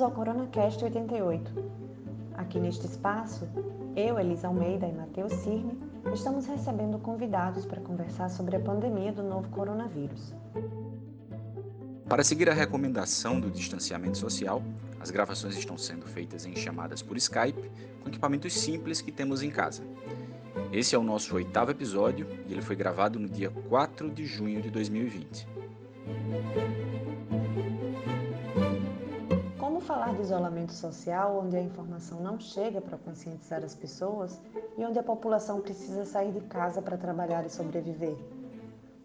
Bem-vindos ao CoronaCast 88. Aqui neste espaço, eu, Elisa Almeida e Matheus Cirne estamos recebendo convidados para conversar sobre a pandemia do novo coronavírus. Para seguir a recomendação do distanciamento social, as gravações estão sendo feitas em chamadas por Skype com equipamentos simples que temos em casa. Esse é o nosso oitavo episódio e ele foi gravado no dia 4 de junho de 2020. Falar de isolamento social onde a informação não chega para conscientizar as pessoas e onde a população precisa sair de casa para trabalhar e sobreviver?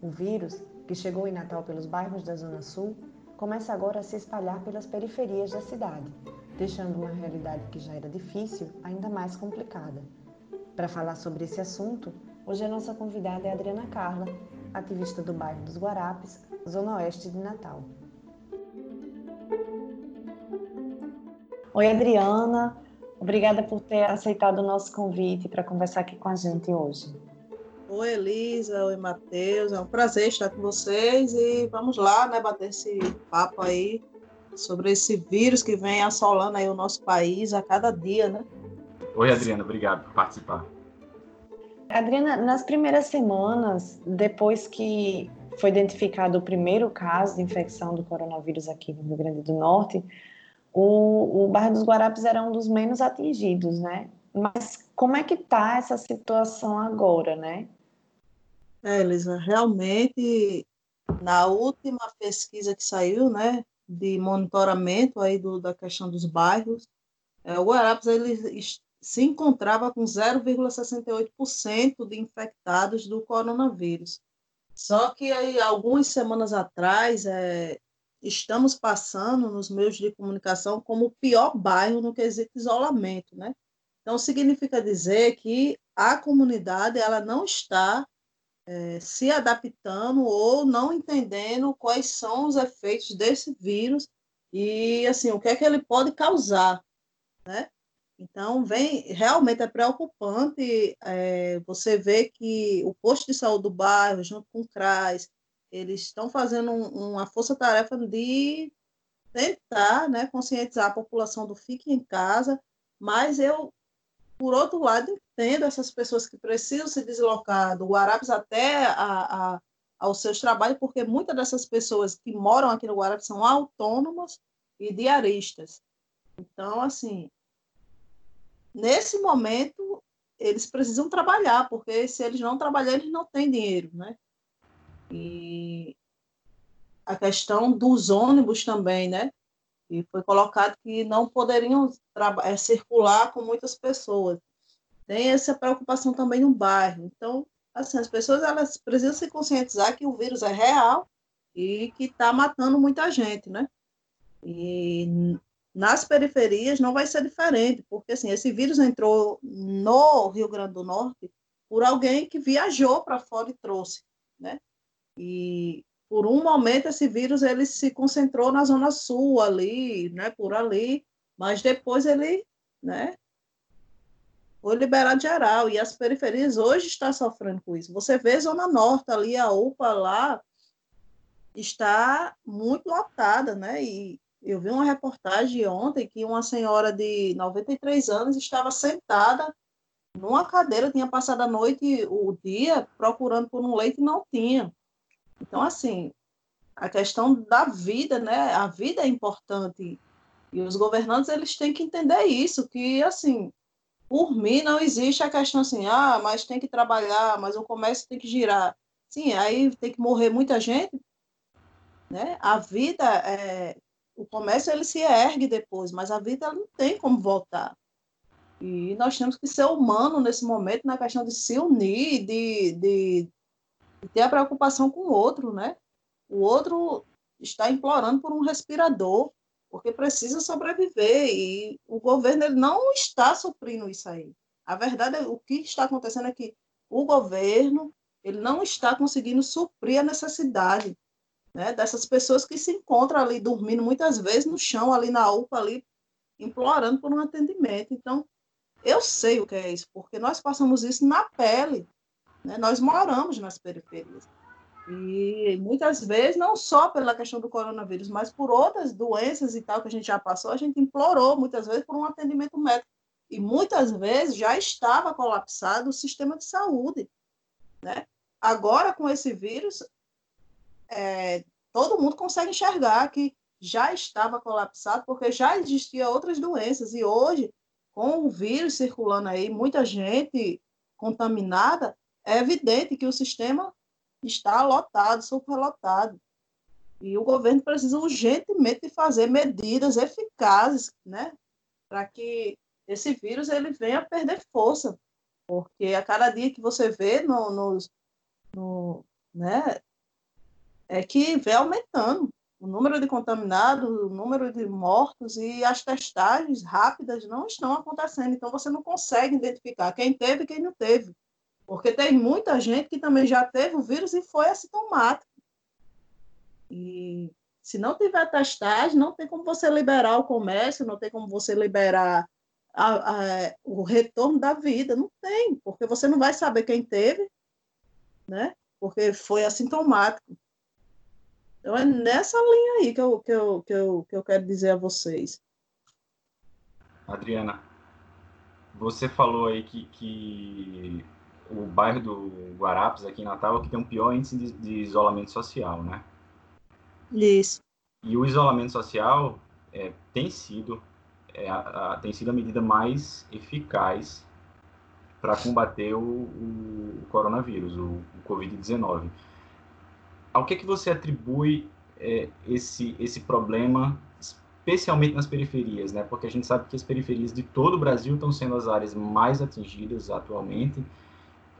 O vírus, que chegou em Natal pelos bairros da Zona Sul, começa agora a se espalhar pelas periferias da cidade, deixando uma realidade que já era difícil ainda mais complicada. Para falar sobre esse assunto, hoje a nossa convidada é Adriana Carla, ativista do bairro dos Guarapes, zona oeste de Natal. Oi, Adriana. Obrigada por ter aceitado o nosso convite para conversar aqui com a gente hoje. Oi, Elisa. Oi, Matheus. É um prazer estar com vocês e vamos lá, né, bater esse papo aí sobre esse vírus que vem assolando aí o nosso país a cada dia, né? Oi, Adriana, obrigado por participar. Adriana, nas primeiras semanas, depois que foi identificado o primeiro caso de infecção do coronavírus aqui no Rio Grande do Norte, o, o bairro dos Guarapes era um dos menos atingidos, né? Mas como é que está essa situação agora, né? É, Elisa, realmente, na última pesquisa que saiu, né, de monitoramento aí do, da questão dos bairros, é, o Guarapes ele se encontrava com 0,68% de infectados do coronavírus. Só que aí, algumas semanas atrás, é, estamos passando nos meios de comunicação como o pior bairro no quesito isolamento, né? Então, significa dizer que a comunidade ela não está é, se adaptando ou não entendendo quais são os efeitos desse vírus e, assim, o que é que ele pode causar, né? Então, vem, realmente é preocupante é, você ver que o posto de saúde do bairro, junto com o CRAS, eles estão fazendo um, uma força-tarefa de tentar né, conscientizar a população do fique em casa, mas eu, por outro lado, entendo essas pessoas que precisam se deslocar do Guarapes até a, a, aos seus trabalhos, porque muitas dessas pessoas que moram aqui no Guarapes são autônomas e diaristas. Então, assim, nesse momento, eles precisam trabalhar, porque se eles não trabalharem, eles não têm dinheiro, né? E a questão dos ônibus também, né? E foi colocado que não poderiam é, circular com muitas pessoas. Tem essa preocupação também no bairro. Então, assim, as pessoas elas precisam se conscientizar que o vírus é real e que está matando muita gente, né? E nas periferias não vai ser diferente, porque assim, esse vírus entrou no Rio Grande do Norte por alguém que viajou para fora e trouxe, né? E por um momento esse vírus ele se concentrou na zona sul ali, né, por ali, mas depois ele, né, foi liberado geral e as periferias hoje estão sofrendo com isso. Você vê zona norte ali, a UPA lá está muito lotada, né? E eu vi uma reportagem ontem que uma senhora de 93 anos estava sentada numa cadeira, tinha passado a noite, o dia, procurando por um leite e não tinha. Então, assim, a questão da vida, né? A vida é importante. E os governantes, eles têm que entender isso, que, assim, por mim não existe a questão assim, ah, mas tem que trabalhar, mas o comércio tem que girar. Sim, aí tem que morrer muita gente, né? A vida é, o comércio ele se ergue depois, mas a vida não tem como voltar. E nós temos que ser humano nesse momento na questão de se unir, de, de, de ter a preocupação com o outro, né? O outro está implorando por um respirador, porque precisa sobreviver e o governo ele não está suprindo isso aí. A verdade é o que está acontecendo é que o governo ele não está conseguindo suprir a necessidade né, dessas pessoas que se encontram ali dormindo muitas vezes no chão, ali na UPA, ali, implorando por um atendimento. Então, eu sei o que é isso, porque nós passamos isso na pele, né? nós moramos nas periferias. E muitas vezes, não só pela questão do coronavírus, mas por outras doenças e tal que a gente já passou, a gente implorou muitas vezes por um atendimento médico. E muitas vezes já estava colapsado o sistema de saúde. Né? Agora, com esse vírus, é, todo mundo consegue enxergar que já estava colapsado, porque já existiam outras doenças. E hoje, com o vírus circulando aí, muita gente contaminada, é evidente que o sistema está lotado, superlotado. E o governo precisa urgentemente fazer medidas eficazes, né, para que esse vírus ele venha a perder força, porque a cada dia que você vê no, nos, no, né, é que vem aumentando o número de contaminados, o número de mortos e as testagens rápidas não estão acontecendo. Então você não consegue identificar quem teve e quem não teve. Porque tem muita gente que também já teve o vírus e foi assintomático. E se não tiver testagem, não tem como você liberar o comércio, não tem como você liberar a, a, o retorno da vida. Não tem, porque você não vai saber quem teve, né? Porque foi assintomático. Então é nessa linha aí que eu, que eu, que eu, que eu quero dizer a vocês. Adriana, você falou aí que, que o bairro do Guarapes, aqui em Natal, é que tem um pior índice de, de isolamento social, né? Isso. E o isolamento social é, tem sido é, a, tem sido a medida mais eficaz para combater o, o, o, coronavírus, o, o Covid-19. Ao que que você atribui é, esse esse problema, especialmente nas periferias, né? Porque a gente sabe que as periferias de todo o Brasil estão sendo as áreas mais atingidas atualmente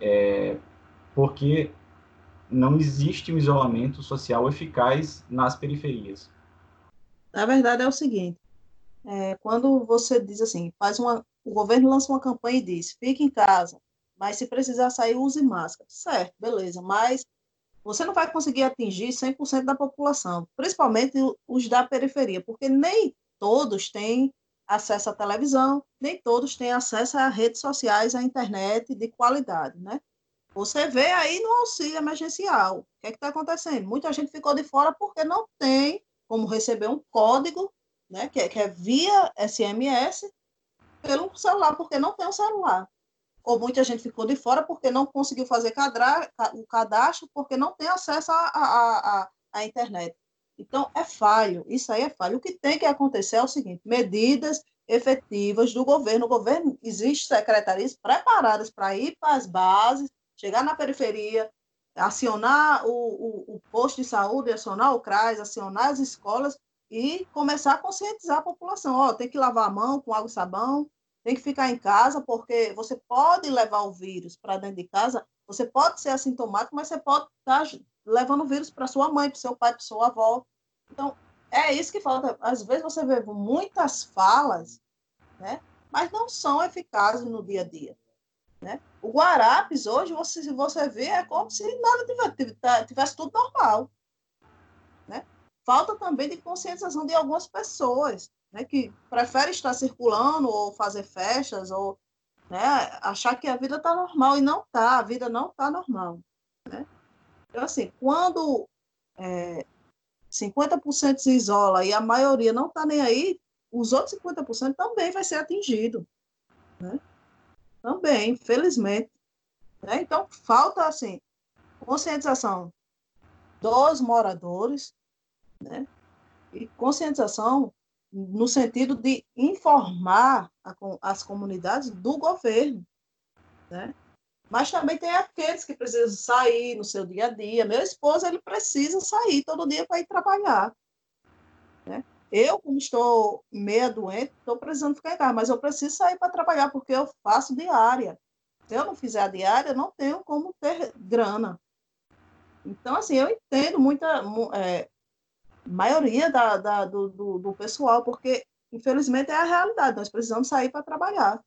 é, porque não existe um isolamento social eficaz nas periferias. Na verdade é o seguinte, é, quando você diz assim, faz uma, o governo lança uma campanha e diz, fique em casa, mas se precisar sair, use máscara. Certo, beleza, mas você não vai conseguir atingir 100% da população, principalmente os da periferia, porque nem todos têm acesso à televisão, nem todos têm acesso a redes sociais, à internet de qualidade, né? Você vê aí no auxílio emergencial, o que é está acontecendo? Muita gente ficou de fora porque não tem como receber um código, né, que é, que é via SMS, pelo celular, porque não tem um celular. Ou muita gente ficou de fora porque não conseguiu fazer o cadastro, porque não tem acesso à internet. Então, é falho, isso aí é falho. O que tem que acontecer é o seguinte: medidas efetivas do governo. O governo, existe secretarias preparadas para ir para as bases, chegar na periferia, acionar o, o, o posto de saúde, acionar o CRAS, acionar as escolas e começar a conscientizar a população. Ó, tem que lavar a mão com água e sabão, tem que ficar em casa, porque você pode levar o vírus para dentro de casa, você pode ser assintomático, mas você pode estar tá levando o vírus para sua mãe, para seu pai, para sua avó. Então, é isso que falta. Às vezes você vê muitas falas, né? mas não são eficazes no dia a dia. Né? O Guarapes, hoje, você, se você vê, é como se nada tivesse, tá, tivesse tudo normal. Né? Falta também de conscientização de algumas pessoas né, que preferem estar circulando ou fazer festas ou né, achar que a vida está normal e não está, a vida não está normal. Né? Então, assim, quando é, 50% se isola e a maioria não está nem aí, os outros 50% também vai ser atingido. Né? Também, infelizmente. Né? Então, falta, assim, conscientização dos moradores, né? e conscientização no sentido de informar a, as comunidades do governo, né? Mas também tem aqueles que precisam sair no seu dia a dia. Meu esposo, ele precisa sair todo dia para ir trabalhar. Né? Eu, como estou meia doente, estou precisando ficar em casa, mas eu preciso sair para trabalhar, porque eu faço diária. Se eu não fizer a diária, não tenho como ter grana. Então, assim, eu entendo muita é, maioria da, da do, do, do pessoal, porque, infelizmente, é a realidade. Nós precisamos sair para trabalhar.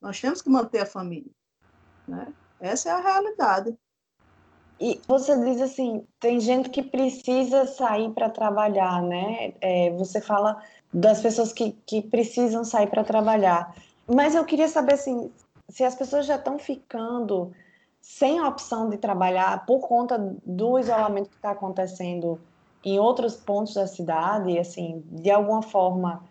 Nós temos que manter a família. Né? Essa é a realidade. E você diz assim, tem gente que precisa sair para trabalhar, né? É, você fala das pessoas que, que precisam sair para trabalhar. Mas eu queria saber assim, se as pessoas já estão ficando sem a opção de trabalhar por conta do isolamento que está acontecendo em outros pontos da cidade, assim, de alguma forma,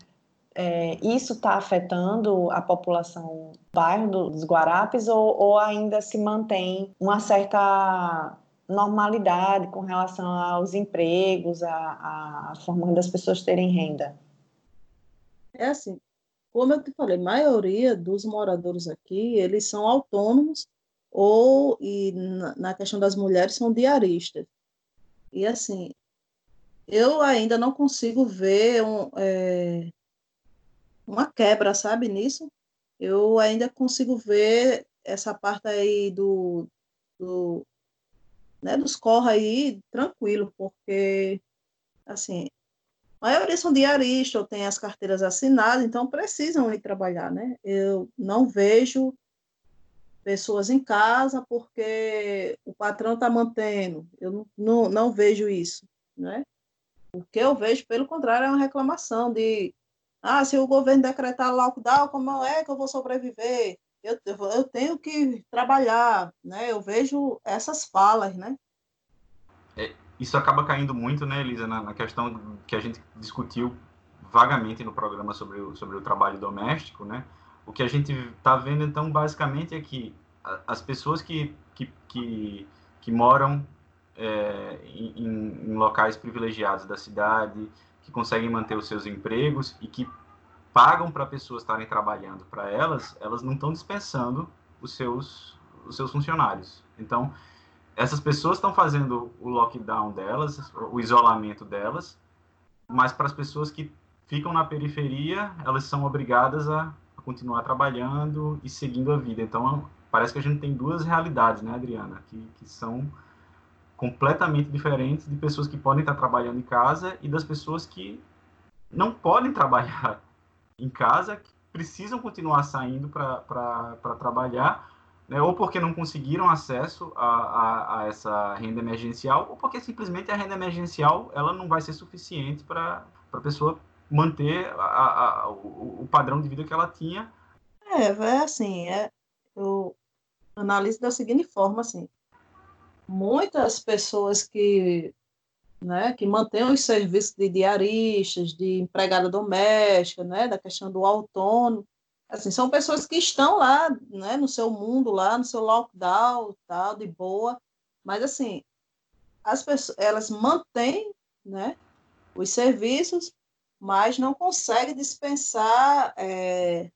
é, isso está afetando a população do bairro dos Guarapes ou, ou ainda se mantém uma certa normalidade com relação aos empregos, a, a forma das pessoas terem renda? É assim, como eu te falei, a maioria dos moradores aqui, eles são autônomos ou, e na, questão das mulheres, são diaristas. E assim, eu ainda não consigo ver um, é, uma quebra, sabe, nisso. Eu ainda consigo ver essa parte aí do, do né, dos corra aí tranquilo, porque, assim, a maioria são diaristas ou têm as carteiras assinadas, então precisam ir trabalhar, né? Eu não vejo pessoas em casa porque o patrão está mantendo. Eu não, não, não vejo isso, né? O que eu vejo, pelo contrário, é uma reclamação de ah, se o governo decretar lockdown, como é que eu vou sobreviver? Eu, eu tenho que trabalhar, né? Eu vejo essas falas, né? É, isso acaba caindo muito, né, Elisa, na, na, questão que a gente discutiu vagamente no programa sobre o, sobre o trabalho doméstico, né? O que a gente está vendo, então, basicamente é que as pessoas que, que, que, que moram é, em, em, locais privilegiados da cidade, que conseguem manter os seus empregos e que pagam para pessoas estarem trabalhando para elas, elas não estão dispensando os seus, os seus funcionários. Então, essas pessoas estão fazendo o lockdown delas, o isolamento delas, mas para as pessoas que ficam na periferia, elas são obrigadas a, a continuar trabalhando e seguindo a vida. Então, parece que a gente tem duas realidades, né, Adriana, que, que são completamente diferentes de pessoas que podem estar trabalhando em casa e das pessoas que não podem trabalhar em casa, que precisam continuar saindo para trabalhar, né, ou porque não conseguiram acesso a, a, a, essa renda emergencial, ou porque simplesmente a renda emergencial ela não vai ser suficiente para a pessoa manter a, o, o, padrão de vida que ela tinha. É, é assim, é, eu analiso da seguinte forma, assim, muitas pessoas que, né, que mantêm os serviços de diaristas, de empregada doméstica, né, da questão do autônomo, assim, são pessoas que estão lá, né, no seu mundo lá, no seu lockdown, tal, de boa, mas assim, as pessoas, elas mantêm, né, os serviços, mas não conseguem dispensar é,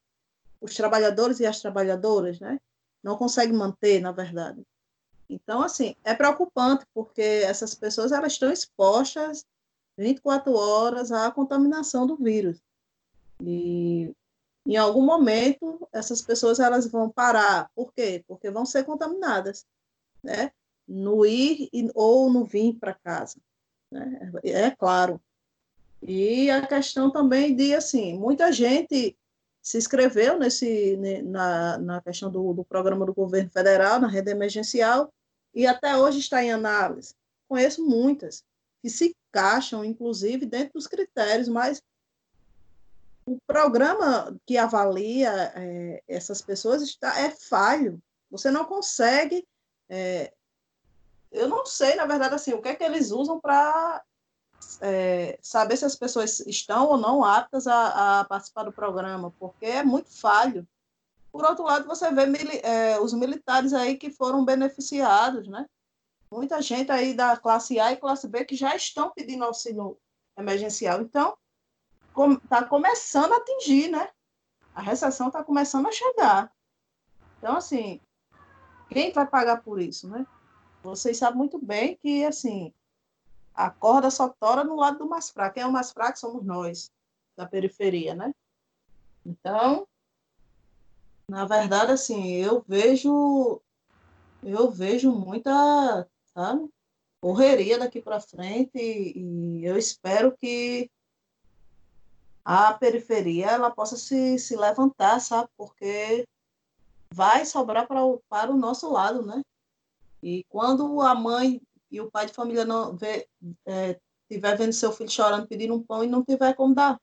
os trabalhadores e as trabalhadoras, né? Não conseguem manter, na verdade. Então, assim, é preocupante, porque essas pessoas elas estão expostas 24 horas à contaminação do vírus. E em algum momento essas pessoas elas vão parar. Por quê? Porque vão ser contaminadas, né? No ir ou no vir para casa, né? É claro. E a questão também de assim, muita gente se inscreveu nesse na, na questão do, do programa do governo federal na renda emergencial e até hoje está em análise. Conheço muitas que se encaixam, inclusive, dentro dos critérios, mas o programa que avalia é, essas pessoas está, é falho. Você não consegue. É, eu não sei, na verdade, assim, o que é que eles usam para é, saber se as pessoas estão ou não aptas a, a, participar do programa, porque é muito falho. Por outro lado, você vê é, os militares aí que foram beneficiados, né? Muita gente aí da classe A e classe B que já estão pedindo auxílio emergencial. Então, está com, começando a atingir, né? A recessão está começando a chegar. Então, assim, quem vai pagar por isso, né? Vocês sabem muito bem que, assim, a corda só tora no lado do mais fraco. Quem é o mais fraco somos nós, da periferia, né? Então, na verdade, assim, eu vejo eu vejo muita, sabe, correria daqui para frente e, e, eu espero que a periferia ela possa se, se levantar, sabe, porque vai sobrar para o, para o nosso lado, né? E quando a mãe e o pai de família não vê, é, tiver vendo seu filho chorando, pedindo um pão e não tiver como dar,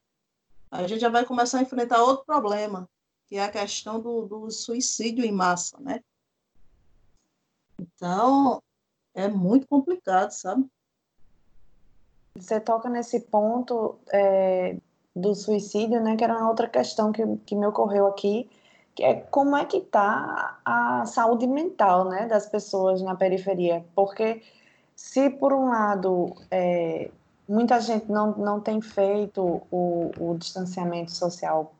a gente já vai começar a enfrentar outro problema, que é a questão do, do suicídio em massa, né? Então, é muito complicado, sabe? Você toca nesse ponto é, do suicídio, né? Que era uma outra questão que, que me ocorreu aqui, que é como é que está a saúde mental, né, das pessoas na periferia? Porque se por um lado é, muita gente não, não tem feito o, o distanciamento social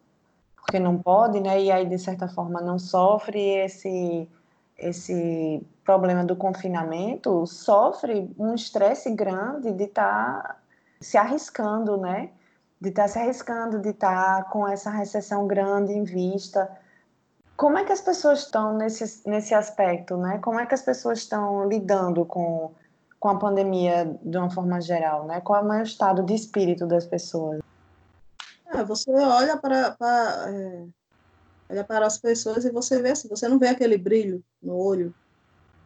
porque não pode, né? E aí de certa forma não sofre esse esse problema do confinamento, sofre um estresse grande de estar tá se arriscando, né? De estar tá se arriscando, de estar tá com essa recessão grande em vista. Como é que as pessoas estão nesse, nesse aspecto, né? Como é que as pessoas estão lidando com, com a pandemia de uma forma geral, né? Qual é o estado de espírito das pessoas? É, você olha para, é, olha para as pessoas e você vê assim, você não vê aquele brilho no olho.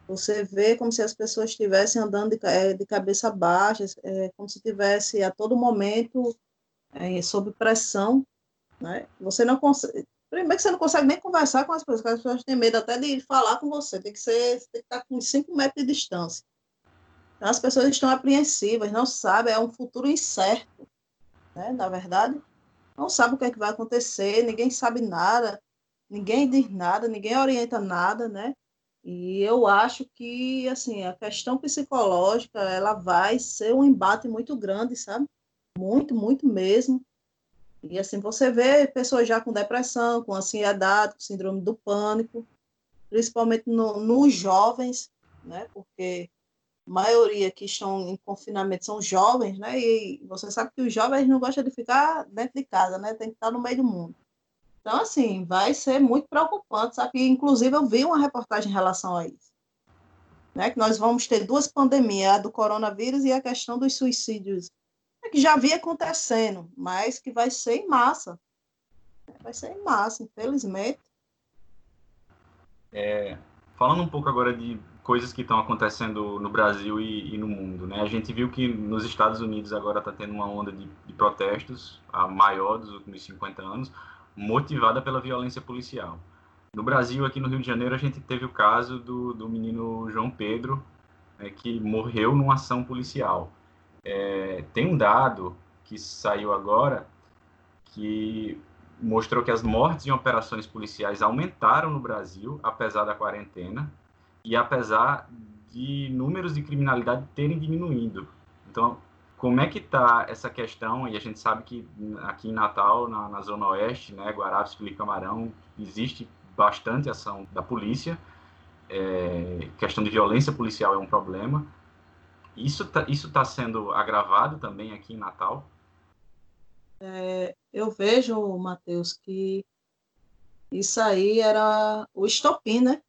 Você vê como se as pessoas estivessem andando de, é, de cabeça baixa, é, como se estivesse a todo momento sob pressão. Né? Você não consegue. Primeiro que você não consegue nem conversar com as pessoas, as pessoas têm medo até de falar com você, tem que, ser, tem que estar com 5 metros de distância. Então, as pessoas estão apreensivas, não sabem, é um futuro incerto, né? na verdade não sabe o que é que vai acontecer, ninguém sabe nada, ninguém diz nada, ninguém orienta nada, né? E eu acho que, assim, a questão psicológica, ela vai ser um embate muito grande, sabe? Muito, muito mesmo. E, assim, você vê pessoas já com depressão, com ansiedade, com síndrome do pânico, principalmente no, nos jovens, né? Porque maioria que estão em confinamento são jovens, né? E você sabe que os jovens não gostam de ficar dentro de casa, né? Tem que estar no meio do mundo. Então, assim, vai ser muito preocupante, sabe? Inclusive, eu vi uma reportagem em relação a isso. Né? Que nós vamos ter duas pandemias, a do coronavírus e a questão dos suicídios, né? que já vinha acontecendo, mas que vai ser em massa. Vai ser em massa, infelizmente. É, falando um pouco agora de coisas que estão acontecendo no Brasil e, e, no mundo. Né? A gente viu que nos Estados Unidos agora está tendo uma onda de, de, protestos, a maior dos últimos 50 anos, motivada pela violência policial. No Brasil, aqui no Rio de Janeiro, a gente teve o caso do, do menino João Pedro, né, que morreu numa ação policial. É, tem um dado que saiu agora que mostrou que as mortes em operações policiais aumentaram no Brasil, apesar da quarentena, e apesar de números de criminalidade terem diminuído. Então, como é que está essa questão? E a gente sabe que aqui em Natal, na, na Zona Oeste, né, Guarapes, Felipe Camarão, existe bastante ação da polícia. É, questão de violência policial é um problema. Isso está isso tá sendo agravado também aqui em Natal? É, eu vejo, Matheus, que isso aí era o estopim, né?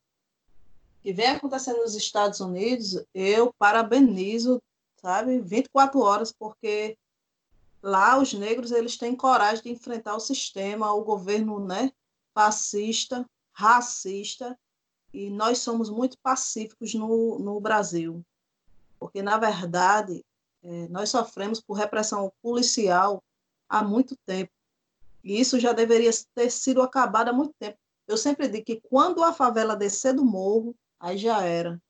Que vem acontecendo nos Estados Unidos, eu parabenizo, sabe, 24 horas, porque lá os negros eles têm coragem de enfrentar o sistema, o governo, né, fascista, racista, e nós somos muito pacíficos no, no Brasil, porque na verdade é, nós sofremos por repressão policial há muito tempo. E isso já deveria ter sido acabado há muito tempo. Eu sempre digo que quando a favela descer do morro, aí já era,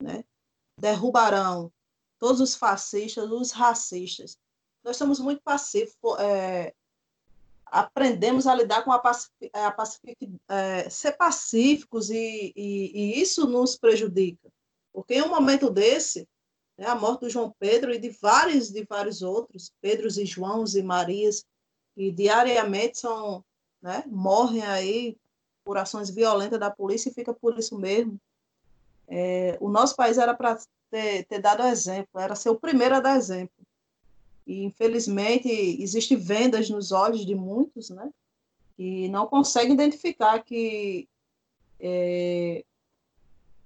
né? Derrubarão todos os fascistas, os racistas. Nós somos muito pacíficos, é, aprendemos a lidar com a, pacific, a pacific, é, ser pacíficos e, e, e, isso nos prejudica, porque em um momento desse, né, a morte do João Pedro e de vários de vários outros, Pedros e Joãos e Marias, que diariamente são, né, morrem aí por ações violentas da polícia e fica por isso mesmo. É, o nosso país era para ter, ter, dado exemplo, era ser o primeiro a dar exemplo. E, infelizmente, existem vendas nos olhos de muitos, né? Que não conseguem identificar que é,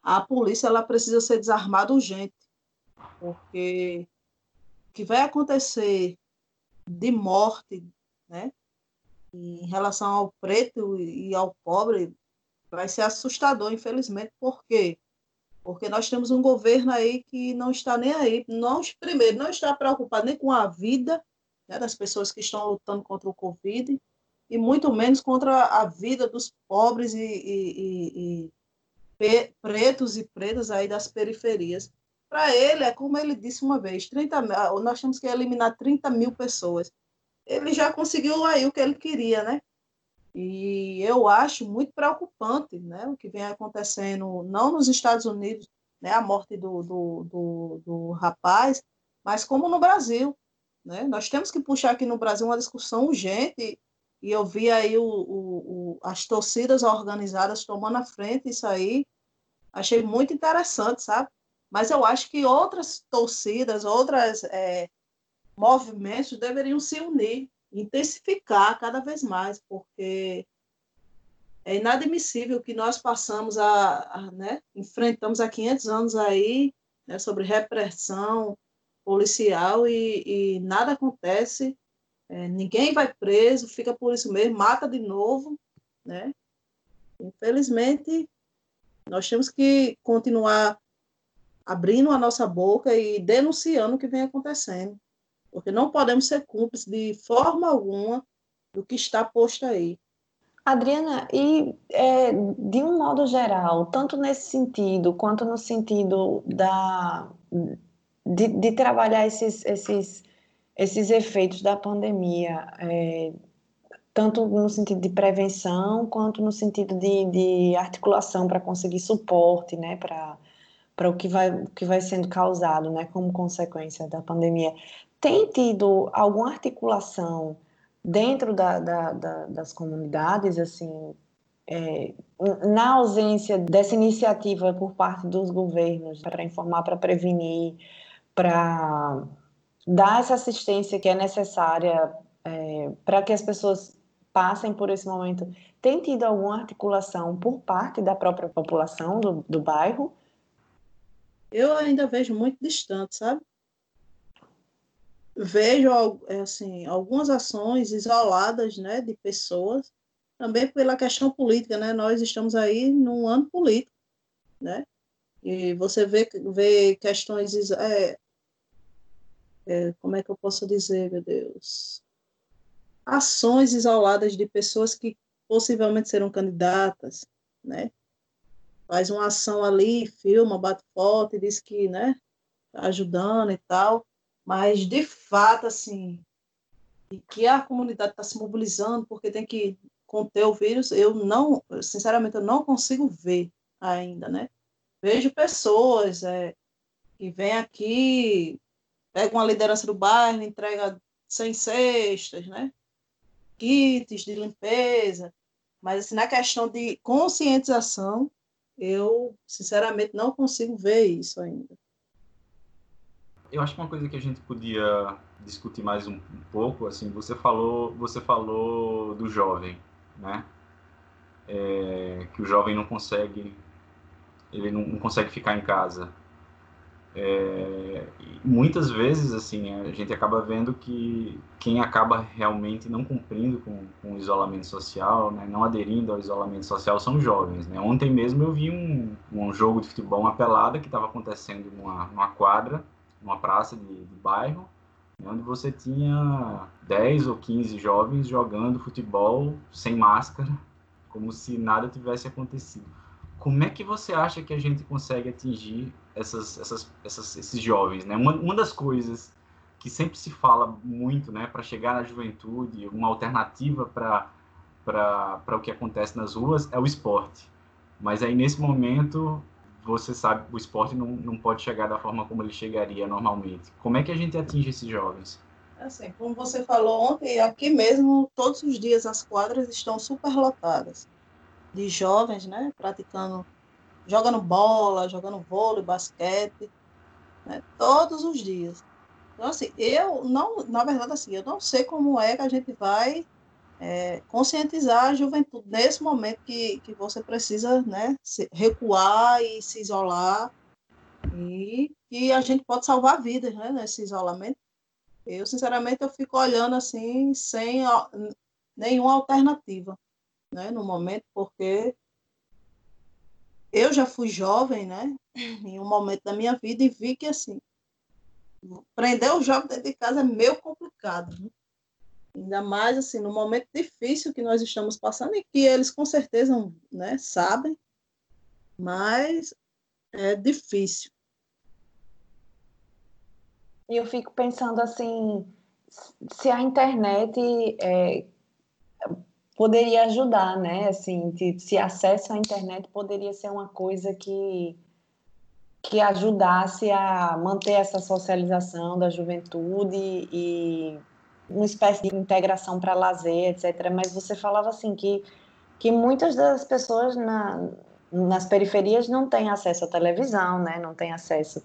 a polícia ela precisa ser desarmada urgente, porque o que vai acontecer de morte, né? Em relação ao preto e ao pobre, vai ser assustador, infelizmente, porque porque nós temos um governo aí que não está nem aí, não, primeiro, não está preocupado nem com a vida né, das pessoas que estão lutando contra o Covid, e muito menos contra a vida dos pobres e, e, e pretos e pretas aí das periferias. Para ele, é como ele disse uma vez, 30, nós temos que eliminar 30 mil pessoas. Ele já conseguiu aí o que ele queria, né? E eu acho muito preocupante né, o que vem acontecendo, não nos Estados Unidos, né, a morte do, do, do, do rapaz, mas como no Brasil. Né? Nós temos que puxar aqui no Brasil uma discussão urgente, e eu vi aí o, o, o, as torcidas organizadas tomando a frente isso aí, achei muito interessante, sabe? Mas eu acho que outras torcidas, outros é, movimentos deveriam se unir intensificar cada vez mais, porque é inadmissível que nós passamos a, a né, enfrentamos há 500 anos aí né, sobre repressão policial e, e nada acontece, é, ninguém vai preso, fica por isso mesmo, mata de novo, né? Infelizmente, nós temos que continuar abrindo a nossa boca e denunciando o que vem acontecendo porque não podemos ser cúmplices de forma alguma do que está posto aí. Adriana, e é, de um modo geral, tanto nesse sentido quanto no sentido da, de, de trabalhar esses, esses, esses efeitos da pandemia, é, tanto no sentido de prevenção quanto no sentido de, de articulação para conseguir suporte né, para o que vai, que vai sendo causado né, como consequência da pandemia tem tido alguma articulação dentro da, da, da, das comunidades, assim, é, na ausência dessa iniciativa por parte dos governos para informar, para prevenir, para dar essa assistência que é necessária é, para que as pessoas passem por esse momento, tem tido alguma articulação por parte da própria população do, do bairro? Eu ainda vejo muito distante, sabe? Vejo é, assim, algumas ações isoladas né, de pessoas, também pela questão política, né? Nós estamos aí num ano político, né? E você vê, vê questões, é, é, como é que eu posso dizer, meu Deus? Ações isoladas de pessoas que possivelmente serão candidatas, né? Faz uma ação ali, filma, bate foto e diz que, né, tá ajudando e tal mas de fato, assim, que a comunidade está se mobilizando porque tem que conter o vírus, eu não, sinceramente, eu não consigo ver ainda, né? Vejo pessoas é, que vêm aqui, pegam a liderança do bairro, entrega 100 cestas, né? Kits de limpeza, mas assim, na questão de conscientização, eu, sinceramente, não consigo ver isso ainda eu acho que uma coisa que a gente podia discutir mais um, um, pouco, assim, você falou, você falou do jovem, né? É, que o jovem não consegue, ele não, não consegue ficar em casa. É, muitas vezes, assim, a gente acaba vendo que quem acaba realmente não cumprindo com, com o isolamento social, né, não aderindo ao isolamento social, são os jovens. Né? Ontem mesmo eu vi um, um jogo de futebol, uma pelada que estava acontecendo numa, numa quadra, uma praça de, de bairro, né, onde você tinha 10 ou 15 jovens jogando futebol sem máscara, como se nada tivesse acontecido. Como é que você acha que a gente consegue atingir essas, essas, essas, esses jovens? Né? Uma, uma das coisas que sempre se fala muito né, para chegar na juventude, uma alternativa para o que acontece nas ruas é o esporte. Mas aí, nesse momento, você sabe o esporte não, não pode chegar da forma como ele chegaria normalmente. Como é que a gente atinge esses jovens? Assim, como você falou ontem, aqui mesmo, todos os dias as quadras estão super lotadas de jovens, né, praticando, jogando bola, jogando vôlei, basquete, né, todos os dias. Então, assim, eu não, na verdade, assim, eu não sei como é que a gente vai é, conscientizar a juventude nesse momento que, que você precisa né, recuar e se isolar e que a gente pode salvar vidas né, nesse isolamento. Eu, sinceramente, eu fico olhando assim, sem nenhuma alternativa né, no momento, porque eu já fui jovem, né, em um momento da minha vida e vi que, assim, prender o jovem dentro de casa é meio complicado. Né? Ainda mais assim, no momento difícil que nós estamos passando e que eles com certeza né, sabem, mas é difícil. E eu fico pensando assim, se a internet é, poderia ajudar, né? Assim, se acesso à internet poderia ser uma coisa que que ajudasse a manter essa socialização da juventude e uma espécie de integração para lazer, etc. Mas você falava assim que que muitas das pessoas na, nas periferias não têm acesso à televisão, né? Não têm acesso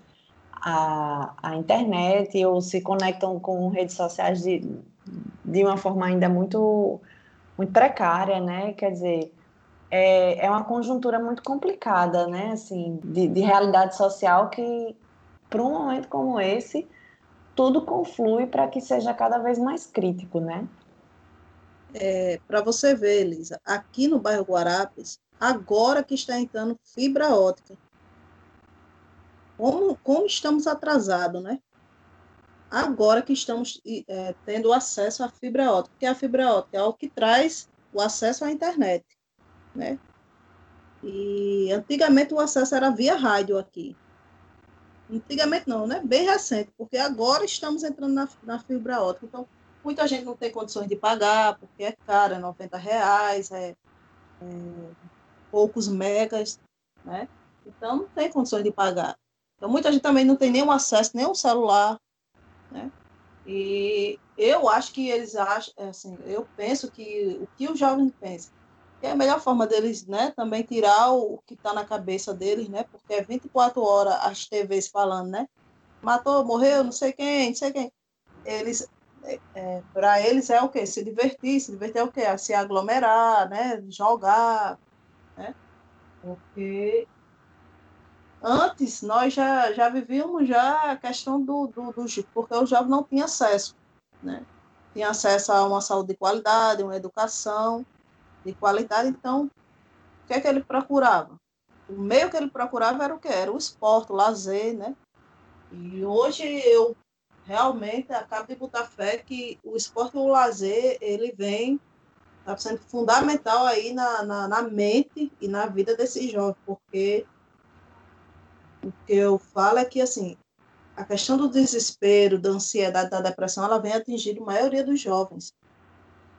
à, à internet ou se conectam com redes sociais de, de uma forma ainda muito muito precária, né? Quer dizer, é, é uma conjuntura muito complicada, né? Assim, de, de realidade social que, para um momento como esse, tudo conflui para que seja cada vez mais crítico, né? É, para você ver, Elisa, aqui no bairro Guarapes, agora que está entrando fibra ótica. Como, como estamos atrasados, né? Agora que estamos é, tendo acesso à fibra ótica, que a fibra ótica é o que traz o acesso à internet né? E antigamente o acesso era via rádio aqui. Antigamente não, né? Bem recente, porque agora estamos entrando na, na fibra ótica. Então, muita gente não tem condições de pagar, porque é caro, é 90 reais, é, é poucos megas, né? Então, não tem condições de pagar. Então, muita gente também não tem nenhum acesso, nem um celular, né? E eu acho que eles acham, assim, eu penso que o que os jovens pensam, é a melhor forma deles, né, também tirar o, que está na cabeça deles, né, porque é 24 horas as TVs falando, né, matou, morreu, não sei quem, não sei quem. Eles, é, é para eles é o quê? Se divertir, se divertir é o quê? É se aglomerar, né, jogar, né, porque antes nós já, já vivíamos já a questão do, do, do porque o jovem não tinha acesso, né, tinha acesso a uma saúde de qualidade, uma educação, de qualidade, então, o que é que ele procurava? O meio que ele procurava era o que? Era o esporte, o lazer, né? E hoje eu realmente acabo de botar fé que o esporte e o lazer, ele vem, está sendo fundamental aí na, na, na mente e na vida desses jovens, porque o que eu falo é que, assim, a questão do desespero, da ansiedade, da depressão, ela vem atingir a maioria dos jovens.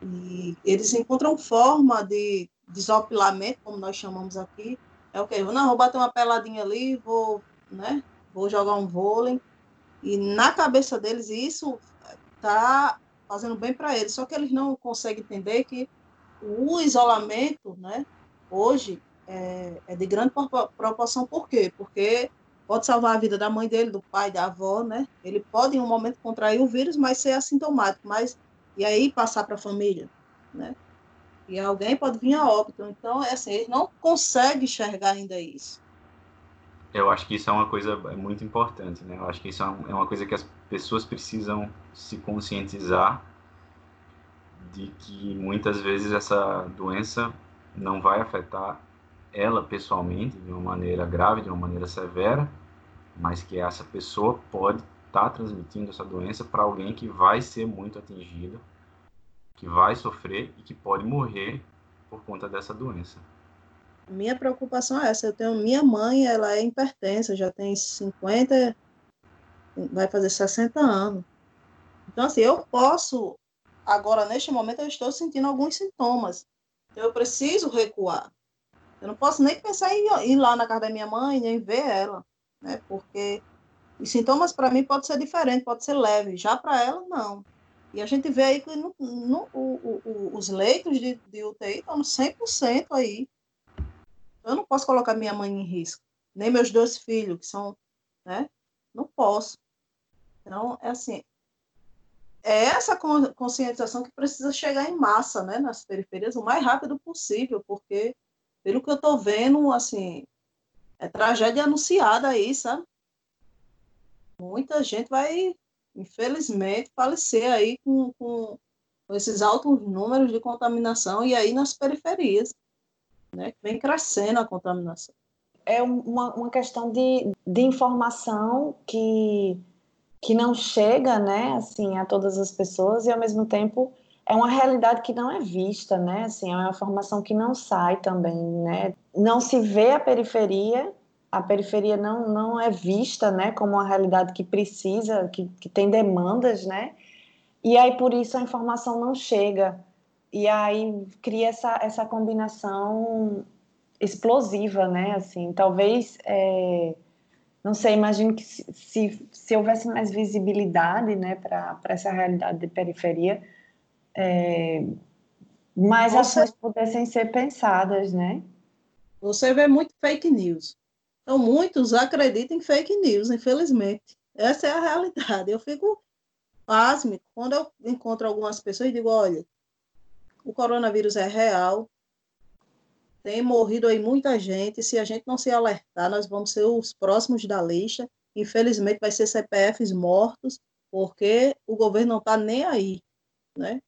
E eles encontram forma de desopilamento, como nós chamamos aqui. É o que? Não, vou bater uma peladinha ali, vou, né? Vou jogar um vôlei. E na cabeça deles isso está fazendo bem para eles. Só que eles não conseguem entender que o isolamento, né? Hoje é, é de grande proporção. Por quê? Porque pode salvar a vida da mãe dele, do pai, da avó, né? Ele pode em um momento contrair o vírus, mas ser assintomático. Mas e aí passar para a família, né? E alguém pode vir a óbito. Então, é assim, eles não conseguem enxergar ainda isso. Eu acho que isso é uma coisa muito importante, né? Eu acho que isso é, é uma coisa que as pessoas precisam se conscientizar de que muitas vezes essa doença não vai afetar ela pessoalmente de uma maneira grave, de uma maneira severa, mas que essa pessoa pode está transmitindo essa doença para alguém que vai ser muito atingido, que vai sofrer e que pode morrer por conta dessa doença. Minha preocupação é essa. Eu tenho minha mãe, ela é hipertensa, já tem 50, vai fazer 60 anos. Então, assim, eu posso, agora, neste momento, eu estou sentindo alguns sintomas. Então, eu preciso recuar. Eu não posso nem pensar em ir lá na casa da minha mãe, nem ver ela, né? Porque os sintomas, para mim, pode ser diferente, pode ser leve. Já para ela, não. E a gente vê aí que no, no, o, o, os leitos de, de UTI estão no 100% aí. Eu não posso colocar minha mãe em risco. Nem meus dois filhos, que são, né? Não posso. Então, é assim, é essa conscientização que precisa chegar em massa, né, nas periferias, o mais rápido possível, porque, pelo que eu estou vendo, assim, é tragédia anunciada aí, sabe? Muita gente vai, infelizmente, falecer aí com, com, esses altos números de contaminação e aí nas periferias, né? Vem crescendo a contaminação. É uma, uma questão de, de informação que, que não chega, né, assim, a todas as pessoas e, ao mesmo tempo, é uma realidade que não é vista, né? Assim, é uma informação que não sai também, né? não se vê a periferia, a periferia não, não é vista né, como uma realidade que precisa, que, que tem demandas, né? E aí, por isso, a informação não chega. E aí cria essa, essa combinação explosiva, né? Assim, talvez, é, não sei, imagino que se, se, se houvesse mais visibilidade, né, para essa realidade de periferia, é, mais Você... ações pudessem ser pensadas, né? Você vê muito fake news. Então, muitos acreditam em fake news, infelizmente. Essa é a realidade. Eu fico pasme quando eu encontro algumas pessoas e digo, olha, o coronavírus é real, tem morrido aí muita gente, se a gente não se alertar, nós vamos ser os próximos da lista. Infelizmente, vai ser CPFs mortos, porque o governo não está nem aí, né?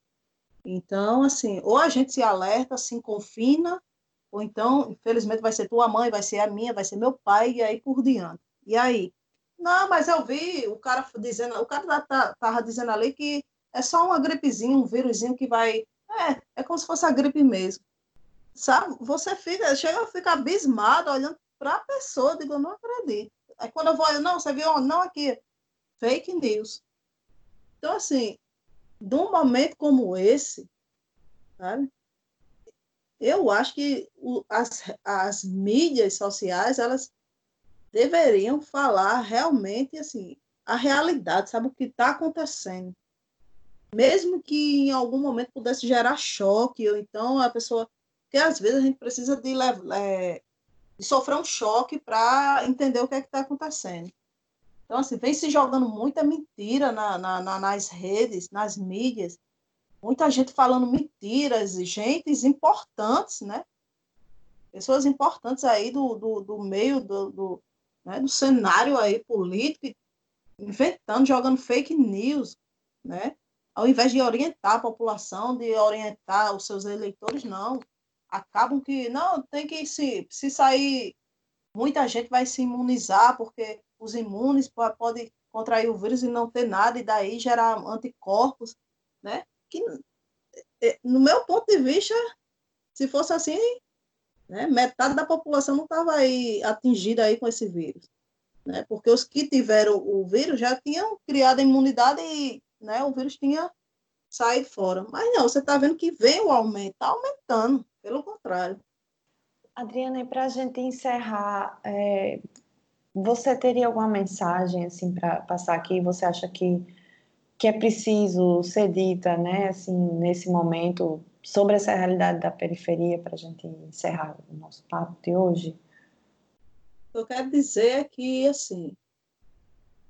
Então, assim, ou a gente se alerta, se confina, ou então, infelizmente, vai ser tua mãe, vai ser a minha, vai ser meu pai, e aí por diante. E aí? Não, mas eu vi o cara dizendo, o cara tá, tá, dizendo ali que é só uma gripezinha, um vírusinho que vai. É, é como se fosse a gripe mesmo. Sabe? Você fica, chega a ficar abismado olhando para a pessoa, digo, eu não acredito. Aí quando eu vou, não, você viu, não aqui, fake news. Então, assim, num momento como esse, sabe? Eu acho que o, as, as mídias sociais, elas deveriam falar realmente, assim, a realidade, sabe o que está acontecendo. Mesmo que em algum momento pudesse gerar choque, ou então a pessoa... Porque às vezes a gente precisa de, é, de sofrer um choque para entender o que é está acontecendo. Então, assim, vem se jogando muita mentira na, na, na, nas redes, nas mídias, muita gente falando mentiras, gente importantes, né? Pessoas importantes aí do, do, do meio do, do, né, do cenário aí político, inventando, jogando fake news, né? Ao invés de orientar a população, de orientar os seus eleitores, não. Acabam que, não, tem que se, se sair, muita gente vai se imunizar, porque os imunes podem contrair o vírus e não ter nada, e daí gerar anticorpos, né? Que, é, no meu ponto de vista, se fosse assim, né, metade da população não estava aí atingida aí com esse vírus. Né? Porque os que tiveram o vírus já tinham criado a imunidade e né, o vírus tinha saído fora. Mas não, você está vendo que vem o aumento, está aumentando, pelo contrário. Adriana, e para a gente encerrar, é, você teria alguma mensagem assim para passar aqui? Você acha que, que é preciso ser dita, né, assim, nesse momento sobre essa realidade da periferia para a gente encerrar o nosso papo de hoje? Eu quero dizer que assim,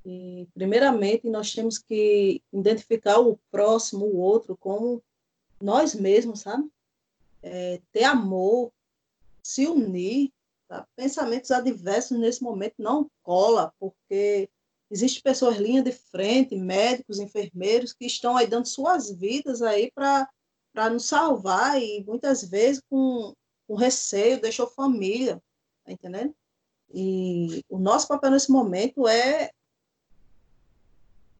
e, primeiramente nós temos que identificar o próximo, o outro, como nós mesmos, sabe? É, ter amor, se unir, Tá? Pensamentos adversos nesse momento não cola, porque existem pessoas linha de frente, médicos, enfermeiros, que estão aí dando suas vidas aí para nos salvar e muitas vezes com, com receio, deixou família, tá entendendo? E o nosso papel nesse momento é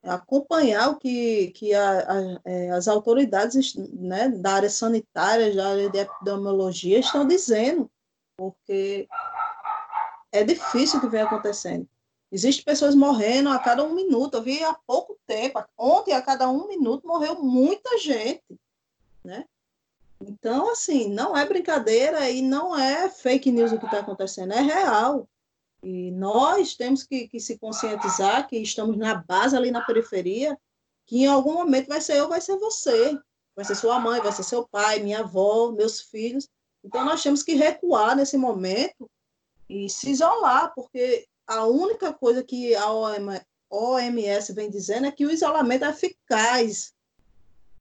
acompanhar o que, que a, a, é, as autoridades né, da área sanitária, da área de epidemiologia estão dizendo porque é difícil o que vem acontecendo. Existem pessoas morrendo a cada um minuto. Eu vi há pouco tempo, ontem a cada um minuto morreu muita gente, né? Então, assim, não é brincadeira e não é fake news o que está acontecendo, é real. E nós temos que, que, se conscientizar que estamos na base ali na periferia, que em algum momento vai ser eu, vai ser você, vai ser sua mãe, vai ser seu pai, minha avó, meus filhos. Então, nós temos que recuar nesse momento e se isolar, porque a única coisa que a OMS vem dizendo é que o isolamento é eficaz.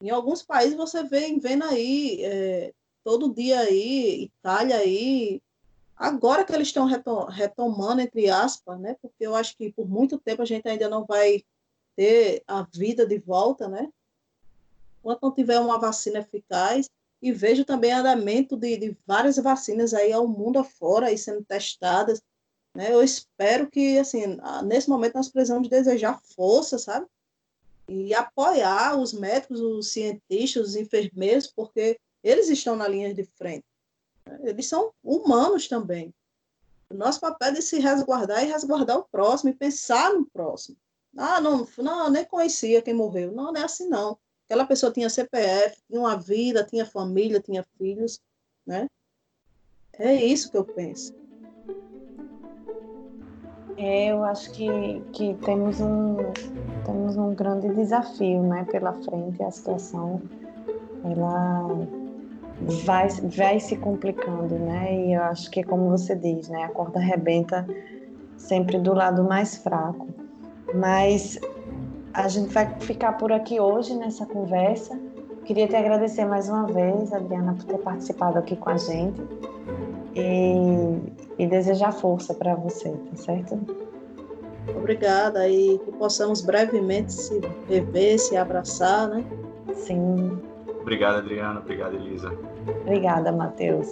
Em alguns países você vem vendo aí, é, todo dia aí, Itália aí, agora que eles estão retomando, entre aspas, né? Porque eu acho que por muito tempo a gente ainda não vai ter a vida de volta, né? Enquanto não tiver uma vacina eficaz, e vejo também andamento de, de várias vacinas aí ao mundo afora aí sendo testadas. Né? Eu espero que, assim, nesse momento nós precisamos desejar força, sabe? E apoiar os médicos, os cientistas, os enfermeiros, porque eles estão na linha de frente. Eles são humanos também. O nosso papel é de se resguardar e resguardar o próximo e pensar no próximo. Ah, não, não, nem conhecia quem morreu. Não, não é assim não. Aquela pessoa tinha CPF, tinha uma vida, tinha família, tinha filhos, né? É isso que eu penso. Eu acho que, que temos, um, temos um grande desafio né, pela frente. A situação ela vai, vai se complicando, né? E eu acho que é como você diz, né? A corda arrebenta sempre do lado mais fraco. Mas a gente vai ficar por aqui hoje nessa conversa. Queria te agradecer mais uma vez, Adriana, por ter participado aqui com a gente e, e desejar força para você, tá certo? Obrigada e que possamos brevemente se rever, se abraçar, né? Sim. Obrigado, Adriana. Obrigado, Elisa. Obrigada, Matheus.